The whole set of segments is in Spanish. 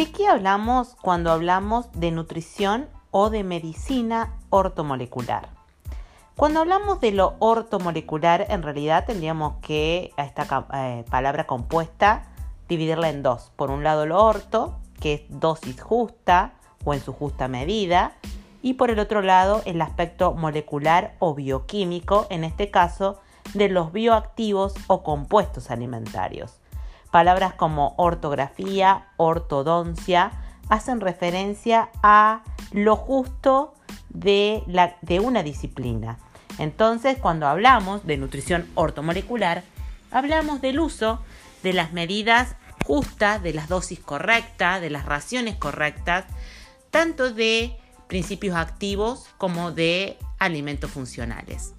¿De qué hablamos cuando hablamos de nutrición o de medicina ortomolecular? Cuando hablamos de lo ortomolecular, en realidad tendríamos que a esta eh, palabra compuesta dividirla en dos. Por un lado lo orto, que es dosis justa o en su justa medida, y por el otro lado el aspecto molecular o bioquímico, en este caso de los bioactivos o compuestos alimentarios. Palabras como ortografía, ortodoncia, hacen referencia a lo justo de, una disciplina. Entonces, cuando hablamos de nutrición ortomolecular, hablamos del uso de las medidas justas, de las dosis correctas, de las raciones correctas, tanto de principios activos como de alimentos funcionales.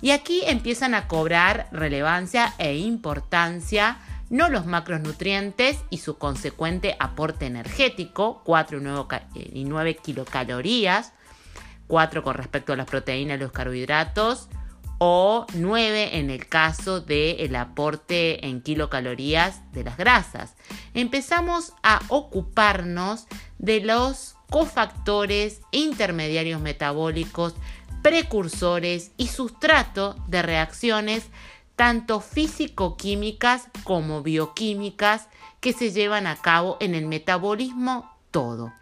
Y aquí empiezan a cobrar relevancia e importancia no los macronutrientes y su consecuente aporte energético, 4 y 9 kilocalorías, 4 con respecto a las proteínas y los carbohidratos, o 9 en el caso del aporte en kilocalorías de las grasas. Empezamos a ocuparnos de los cofactores intermediarios metabólicos, precursores y sustrato de reacciones tanto físico-químicas como bioquímicas que se llevan a cabo en el metabolismo todo.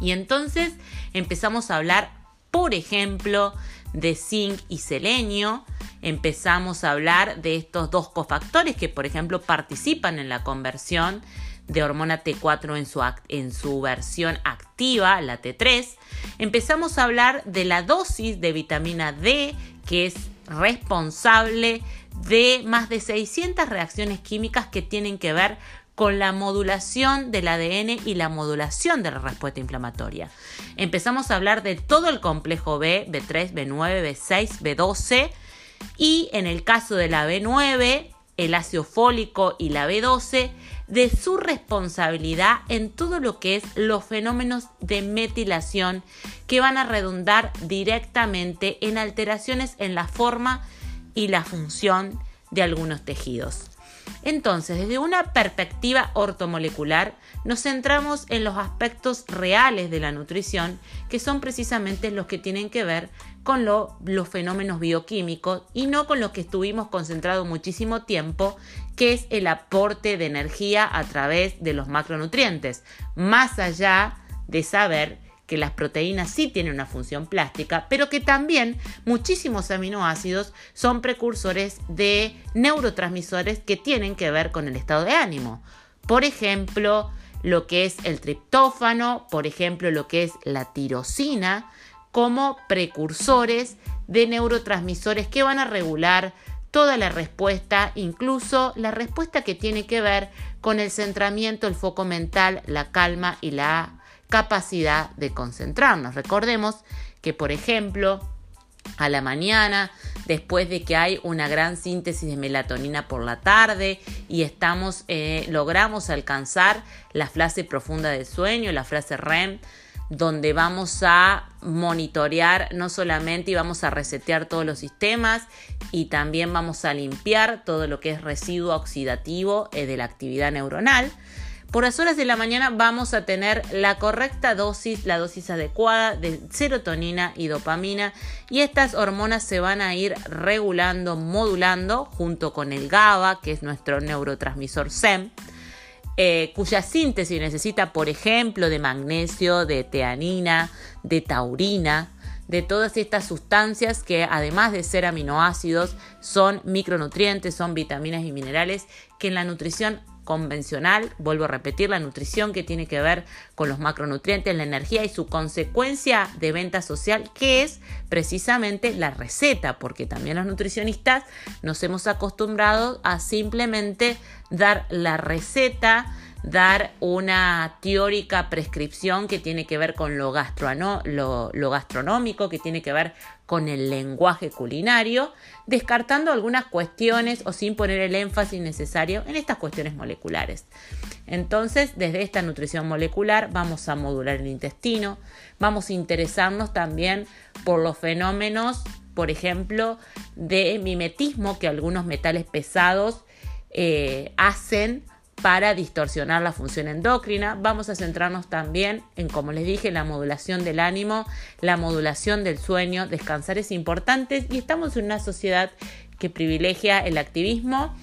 Y entonces empezamos a hablar, por ejemplo, de zinc y selenio, empezamos a hablar de estos dos cofactores que, por ejemplo, participan en la conversión de hormona T4 en su, en su versión activa, la T3. Empezamos a hablar de la dosis de vitamina D, que es responsable de más de 600 reacciones químicas que tienen que ver con la modulación del ADN y la modulación de la respuesta inflamatoria. Empezamos a hablar de todo el complejo B, B3, B9, B6, B12 y en el caso de la B9, el ácido fólico y la B12 de su responsabilidad en todo lo que es los fenómenos de metilación que van a redundar directamente en alteraciones en la forma y la función de algunos tejidos. Entonces, desde una perspectiva ortomolecular, nos centramos en los aspectos reales de la nutrición, que son precisamente los que tienen que ver con los fenómenos bioquímicos y no con los que estuvimos concentrados muchísimo tiempo, que es el aporte de energía a través de los macronutrientes, más allá de saber que las proteínas sí tienen una función plástica, pero que también muchísimos aminoácidos son precursores de neurotransmisores que tienen que ver con el estado de ánimo. Por ejemplo, lo que es el triptófano, por ejemplo, lo que es la tirosina, como precursores de neurotransmisores que van a regular toda la respuesta, incluso la respuesta que tiene que ver con el centramiento, el foco mental, la calma y la capacidad de concentrarnos. Recordemos que, por ejemplo, a la mañana, después de que hay una gran síntesis de melatonina por la tarde y estamos, eh, logramos alcanzar la fase profunda del sueño, la fase REM, donde vamos a monitorear no solamente y vamos a resetear todos los sistemas y también vamos a limpiar todo lo que es residuo oxidativo eh, de la actividad neuronal. Por las horas de la mañana vamos a tener la correcta dosis, la dosis adecuada de serotonina y dopamina y estas hormonas se van a ir regulando, modulando junto con el GABA, que es nuestro neurotransmisor SEM. Eh, cuya síntesis necesita, por ejemplo, de magnesio, de teanina, de taurina, de todas estas sustancias que además de ser aminoácidos son micronutrientes, son vitaminas y minerales que en la nutrición convencional, vuelvo a repetir, la nutrición que tiene que ver con los macronutrientes, la energía y su consecuencia de venta social, que es precisamente la receta, porque también los nutricionistas nos hemos acostumbrado a simplemente dar la receta dar una teórica prescripción que tiene que ver con lo, lo, gastronómico, que tiene que ver con el lenguaje culinario, descartando algunas cuestiones o sin poner el énfasis necesario en estas cuestiones moleculares. Entonces, desde esta nutrición molecular vamos a modular el intestino, vamos a interesarnos también por los fenómenos, por ejemplo, de mimetismo que algunos metales pesados eh, hacen para distorsionar la función endocrina. Vamos a centrarnos también en, como les dije, la modulación del ánimo, la modulación del sueño. Descansar es importante y estamos en una sociedad que privilegia el activismo,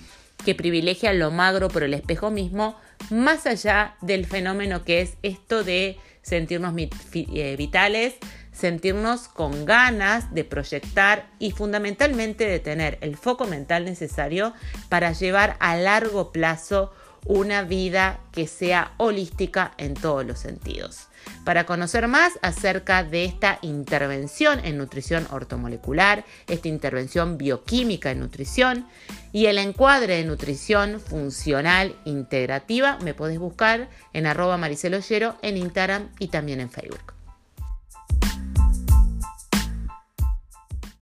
que privilegia lo magro por el espejo mismo, más allá del fenómeno que es esto de sentirnos eh, vitales, sentirnos con ganas de proyectar y fundamentalmente de tener el foco mental necesario para llevar a largo plazo una vida que sea holística en todos los sentidos. Para conocer más acerca de esta intervención en nutrición ortomolecular, esta intervención bioquímica en nutrición y el encuadre de nutrición funcional integrativa, me podés buscar en arroba mariceloyero en Instagram y también en Facebook.